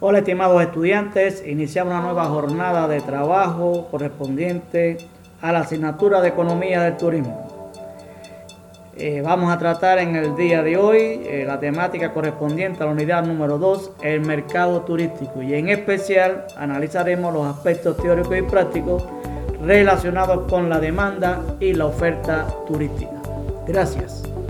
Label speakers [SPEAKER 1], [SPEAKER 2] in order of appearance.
[SPEAKER 1] Hola estimados estudiantes, iniciamos una nueva jornada de trabajo correspondiente a la asignatura de Economía del Turismo. Eh, vamos a tratar en el día de hoy eh, la temática correspondiente a la unidad número 2, el mercado turístico, y en especial analizaremos los aspectos teóricos y prácticos relacionados con la demanda y la oferta turística. Gracias.